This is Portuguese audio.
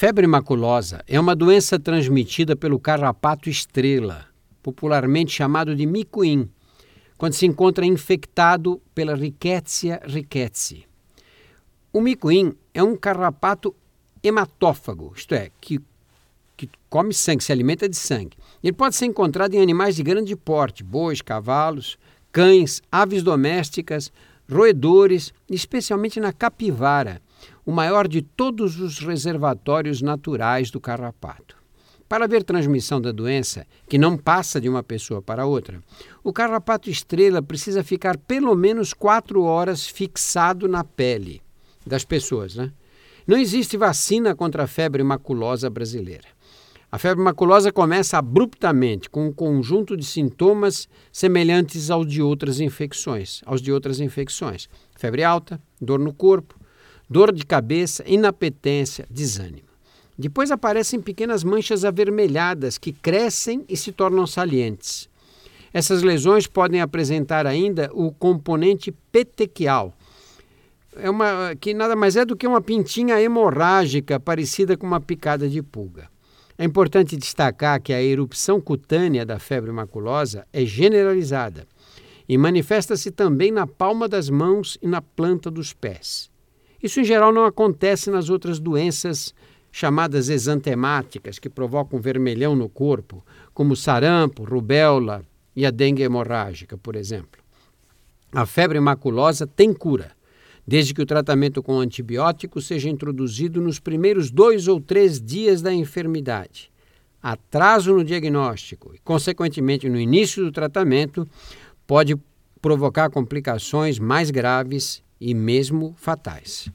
Febre maculosa é uma doença transmitida pelo carrapato estrela, popularmente chamado de micuim, quando se encontra infectado pela Rickettsia rickettsii. O micuim é um carrapato hematófago, isto é, que, que come sangue, se alimenta de sangue. Ele pode ser encontrado em animais de grande porte, bois, cavalos, cães, aves domésticas, roedores, especialmente na capivara, o maior de todos os reservatórios naturais do carrapato. Para haver transmissão da doença, que não passa de uma pessoa para outra, o carrapato estrela precisa ficar pelo menos quatro horas fixado na pele das pessoas. Né? Não existe vacina contra a febre maculosa brasileira. A febre maculosa começa abruptamente com um conjunto de sintomas semelhantes aos de outras infecções, aos de outras infecções. Febre alta, dor no corpo, dor de cabeça, inapetência, desânimo. Depois aparecem pequenas manchas avermelhadas que crescem e se tornam salientes. Essas lesões podem apresentar ainda o componente petequial, é uma, que nada mais é do que uma pintinha hemorrágica parecida com uma picada de pulga. É importante destacar que a erupção cutânea da febre maculosa é generalizada e manifesta-se também na palma das mãos e na planta dos pés. Isso, em geral, não acontece nas outras doenças chamadas exantemáticas, que provocam vermelhão no corpo, como sarampo, rubéola e a dengue hemorrágica, por exemplo. A febre maculosa tem cura, desde que o tratamento com antibiótico seja introduzido nos primeiros dois ou três dias da enfermidade. Atraso no diagnóstico e, consequentemente, no início do tratamento pode provocar complicações mais graves e mesmo fatais.